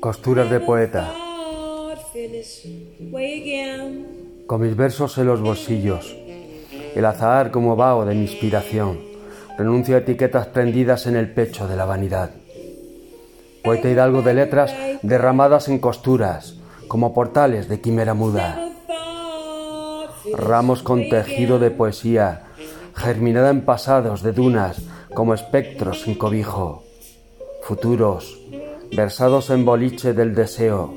Costuras de poeta, con mis versos en los bolsillos, el azahar como vaho de mi inspiración, renuncio a etiquetas prendidas en el pecho de la vanidad. Poeta hidalgo de letras derramadas en costuras, como portales de quimera muda, ramos con tejido de poesía, germinada en pasados de dunas, como espectros sin cobijo, futuros, versados en boliche del deseo,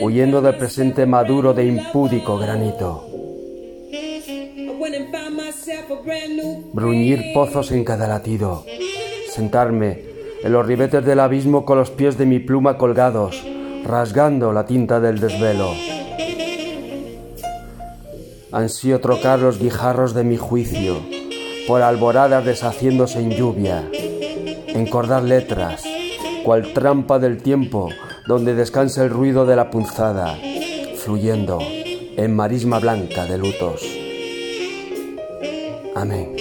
huyendo del presente maduro de impúdico granito. Bruñir pozos en cada latido, sentarme en los ribetes del abismo con los pies de mi pluma colgados, rasgando la tinta del desvelo. Ansío trocar los guijarros de mi juicio por alboradas deshaciéndose en lluvia, encordar letras, cual trampa del tiempo donde descansa el ruido de la punzada, fluyendo en marisma blanca de lutos. Amén.